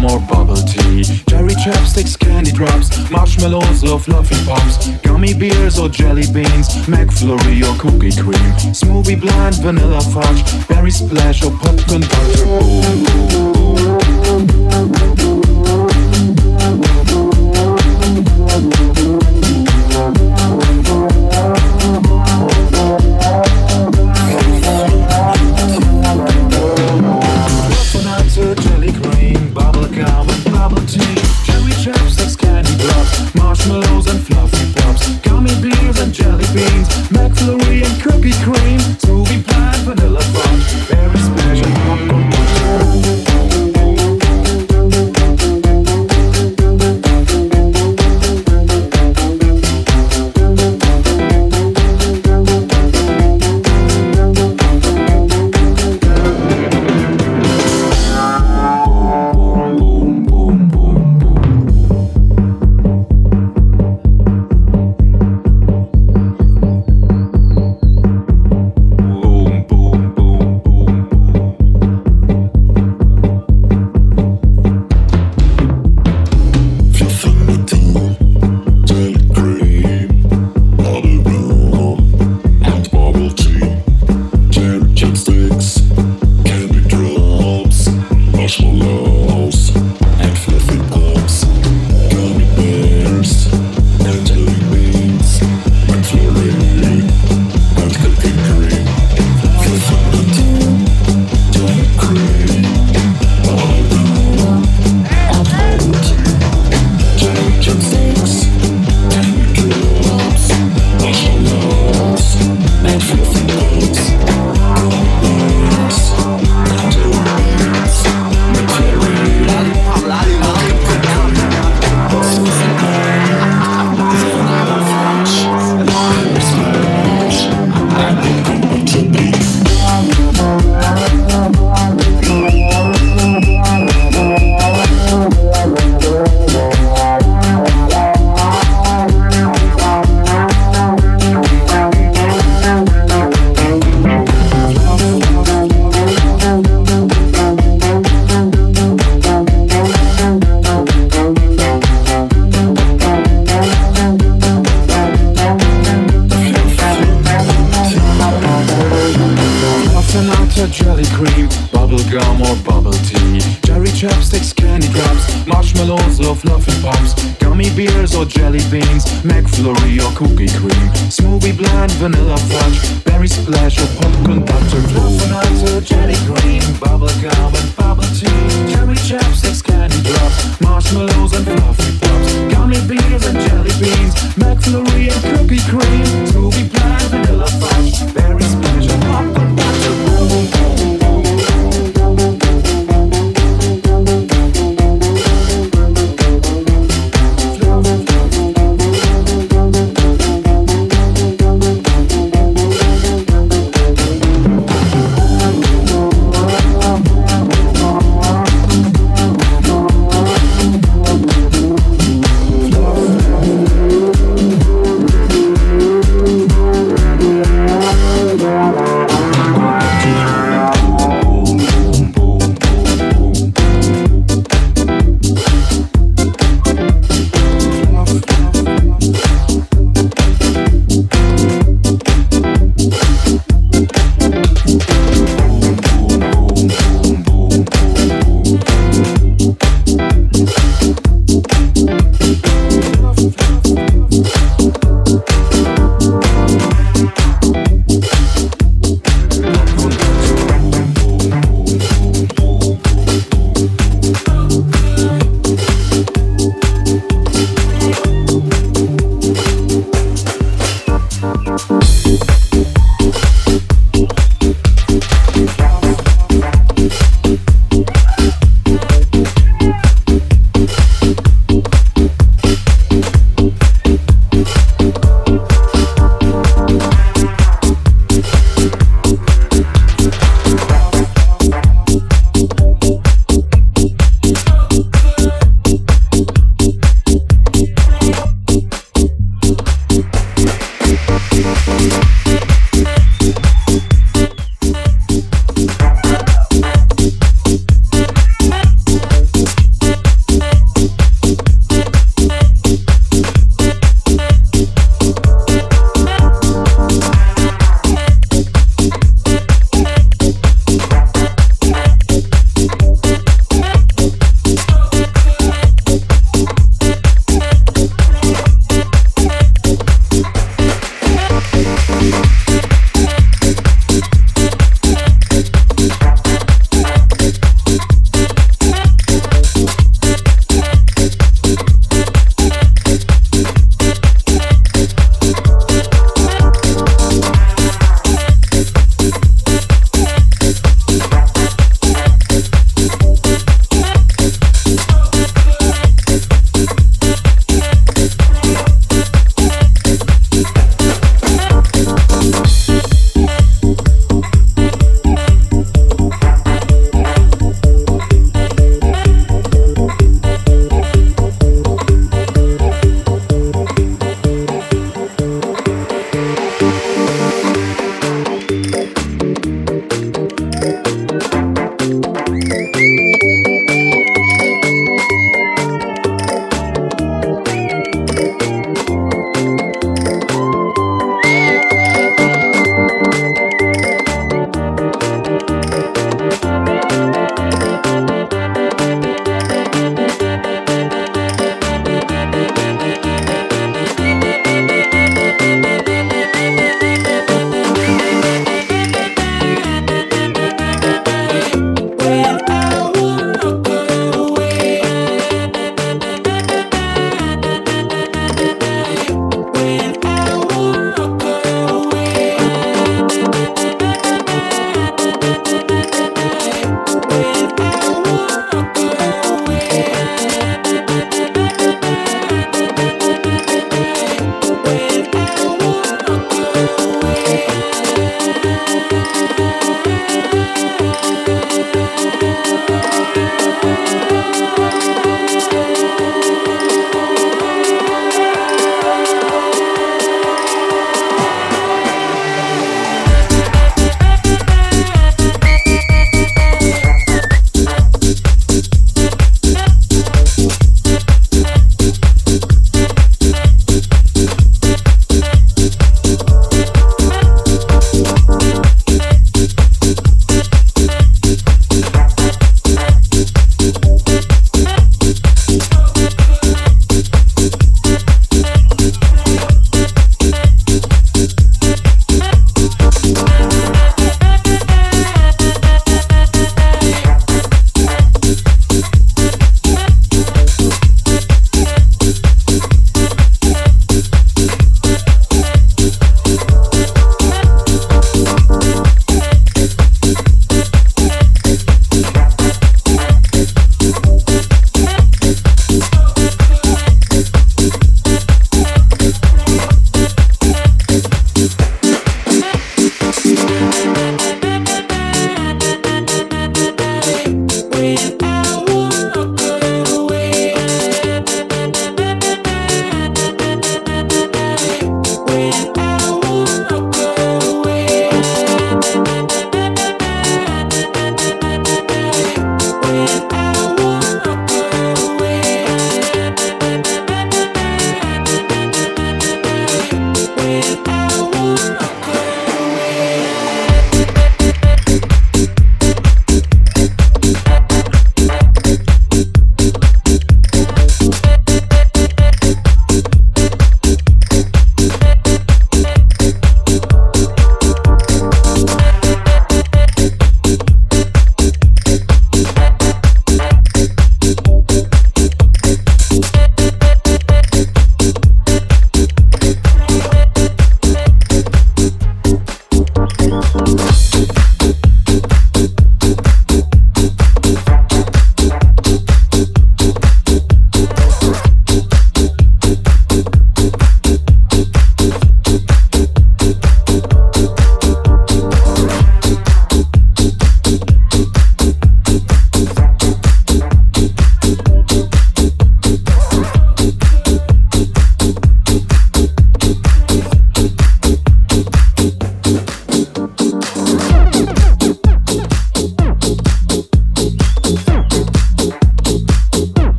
more bubble tea. Cherry chapsticks, candy drops, marshmallows love fluffy pops, gummy bears or jelly beans, McFlurry or cookie cream, smoothie blend, vanilla fudge, berry splash or popcorn butter. Ooh, ooh. Bubble gum or bubble tea Cherry chapsticks, candy drops, marshmallows or fluffy pops Gummy bears or jelly beans, McFlurry or cookie cream Smoothie blend, vanilla fudge, berry splash or popcorn Dr. Blue or jelly cream, bubblegum and bubble tea Cherry chapsticks, candy drops, marshmallows and fluffy pops Gummy bears and jelly beans, McFlurry and cookie cream Smoothie blend, vanilla fudge, berry splash or popcorn Dr. Blue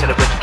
celebrate.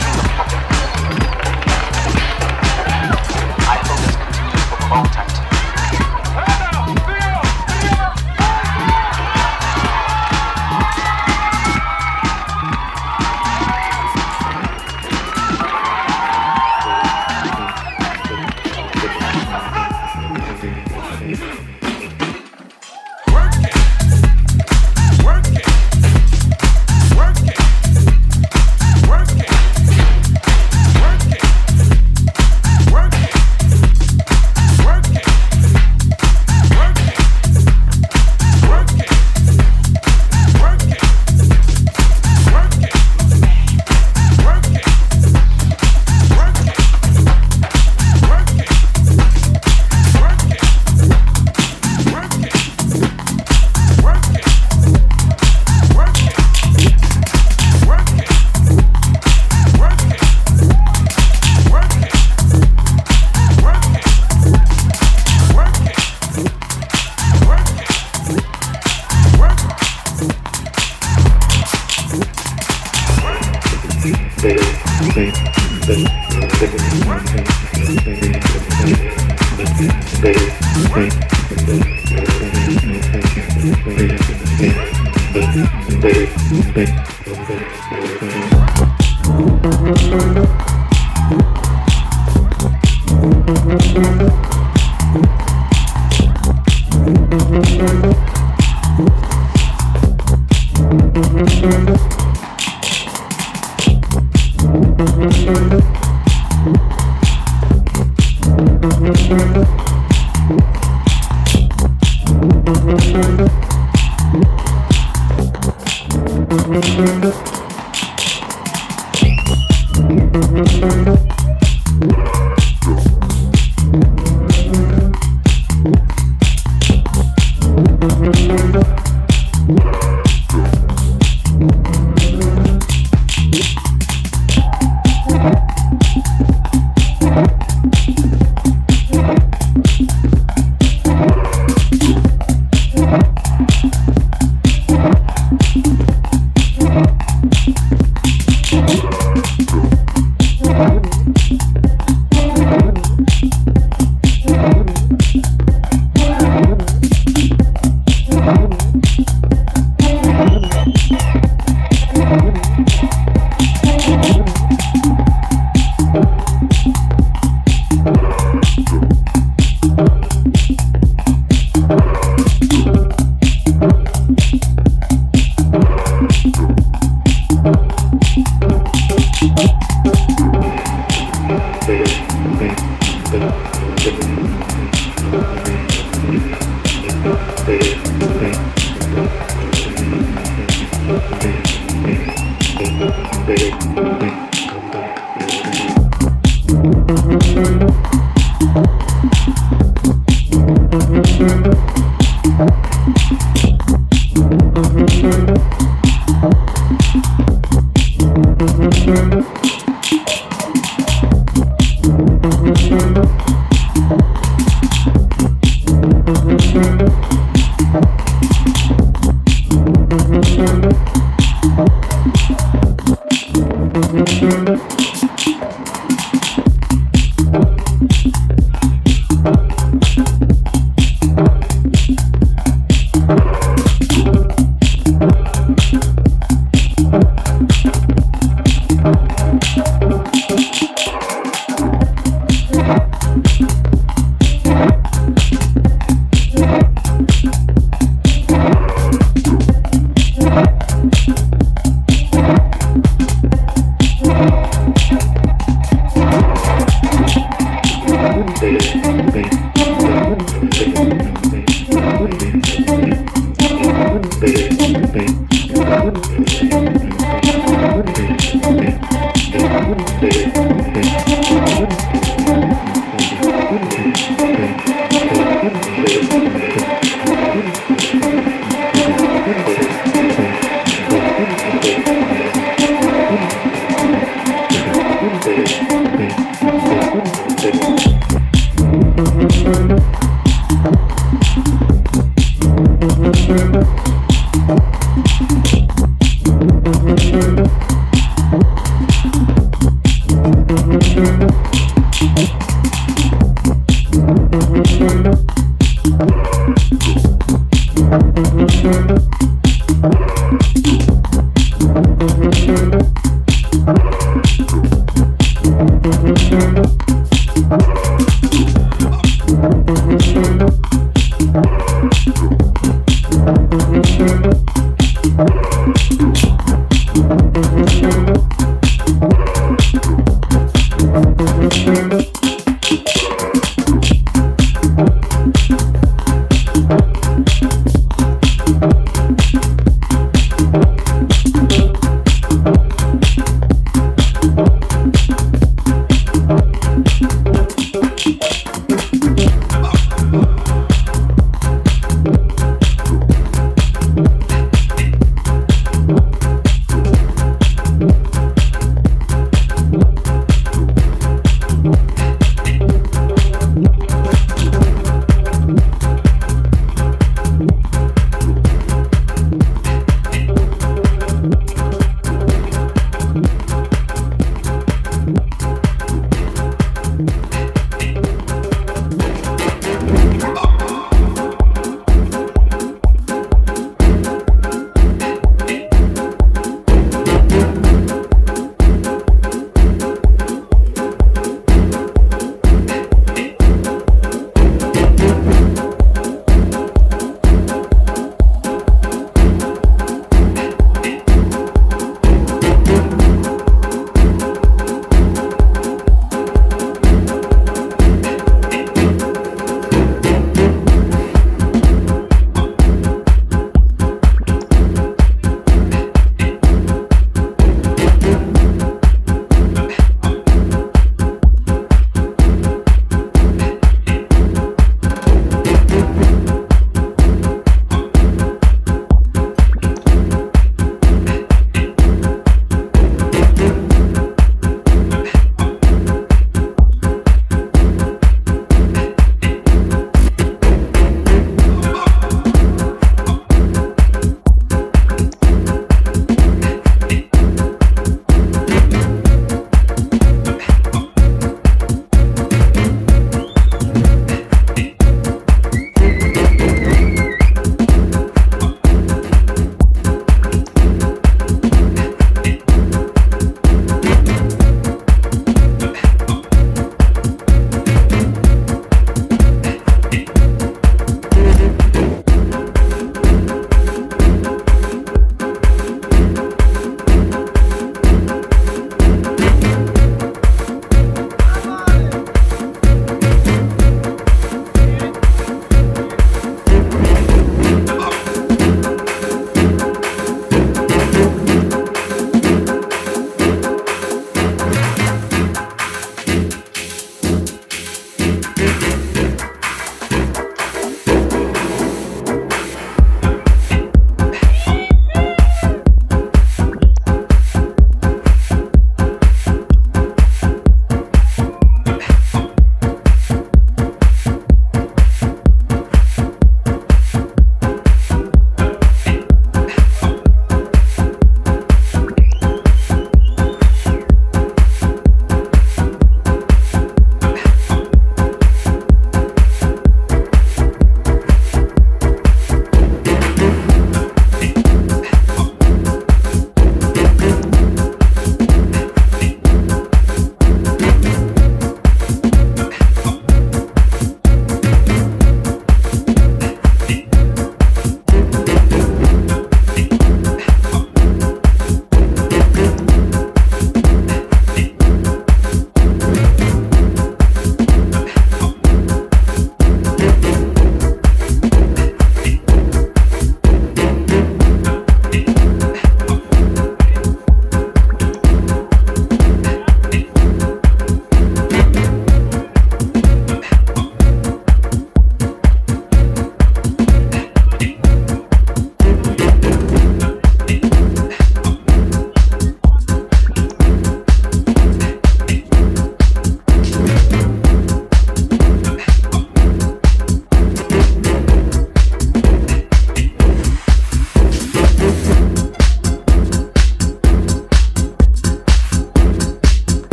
Thank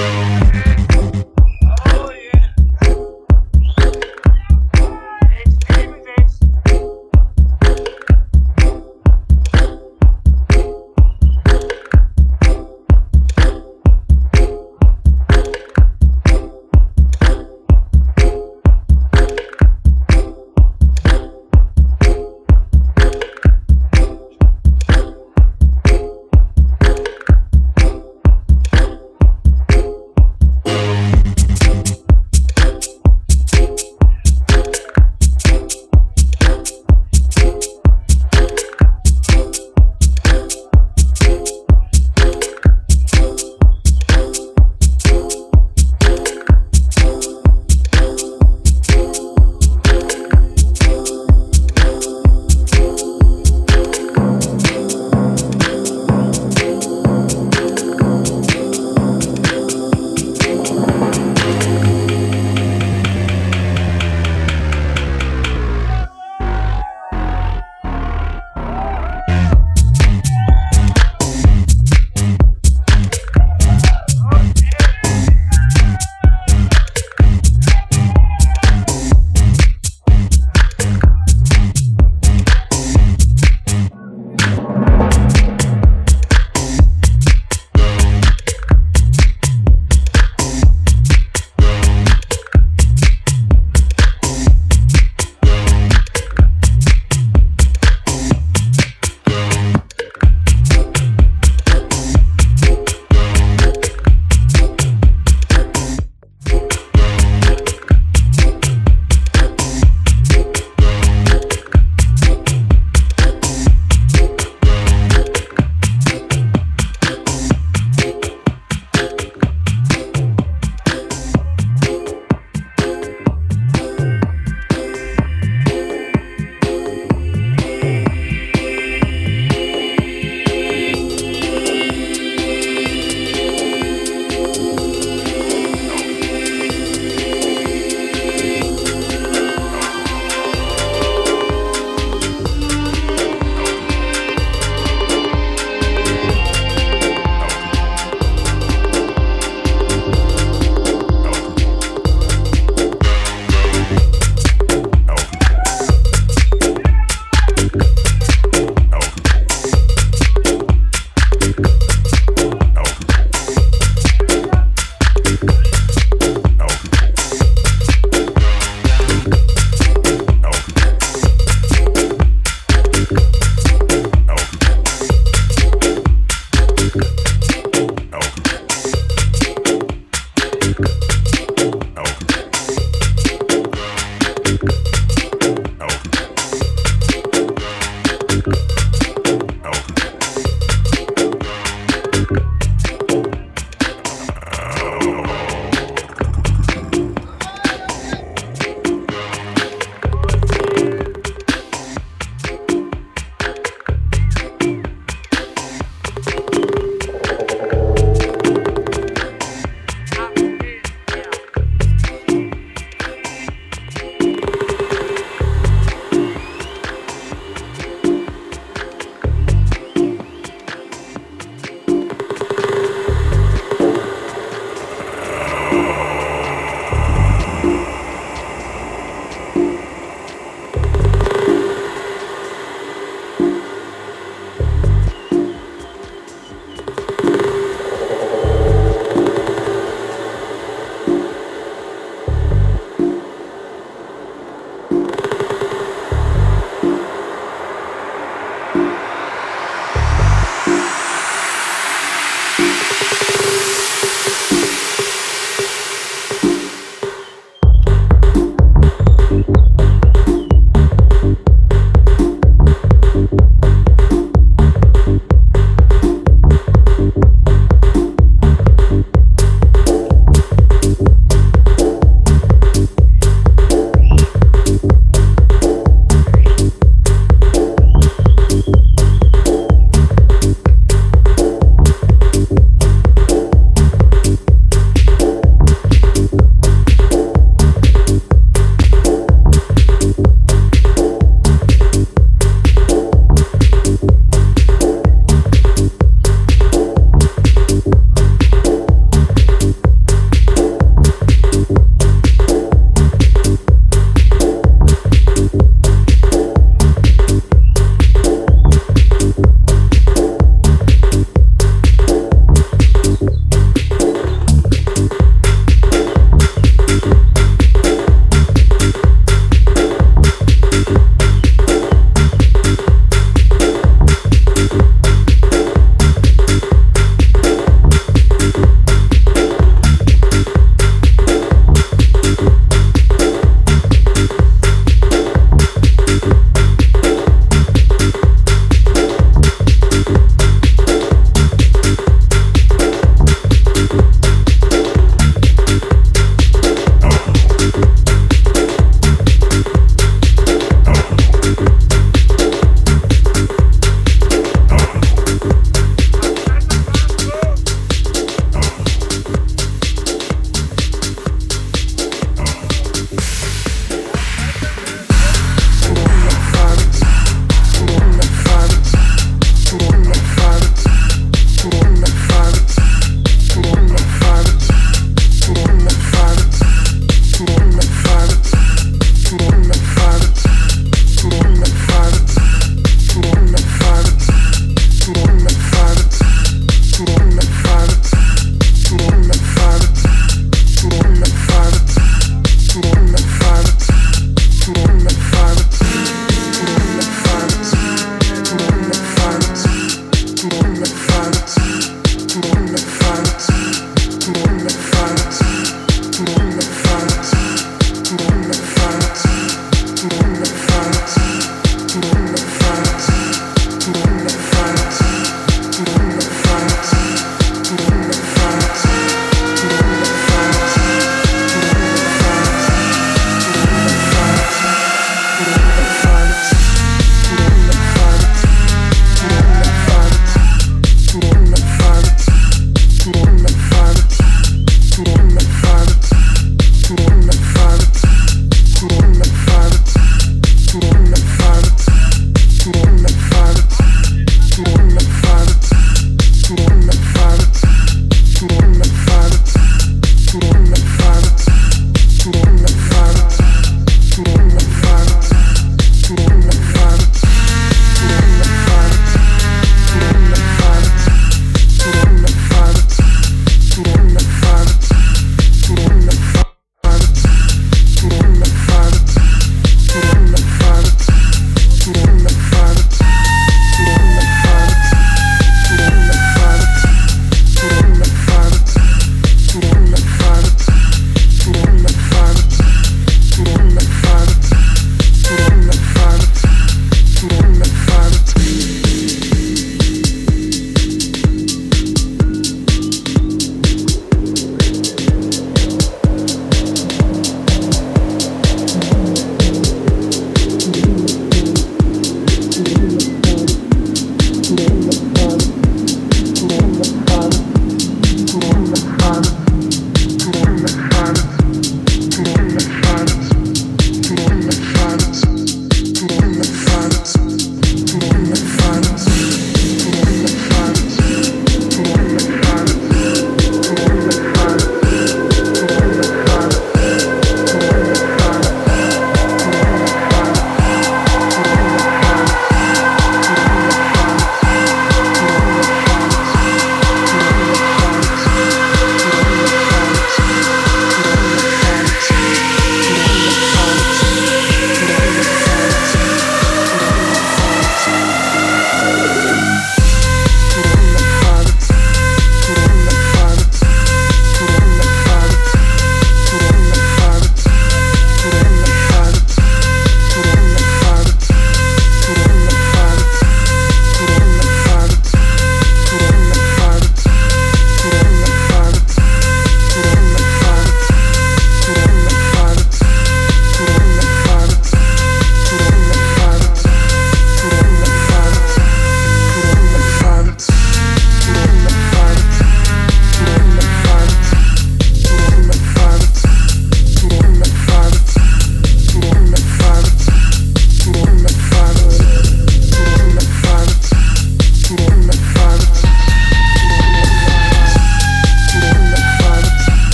down.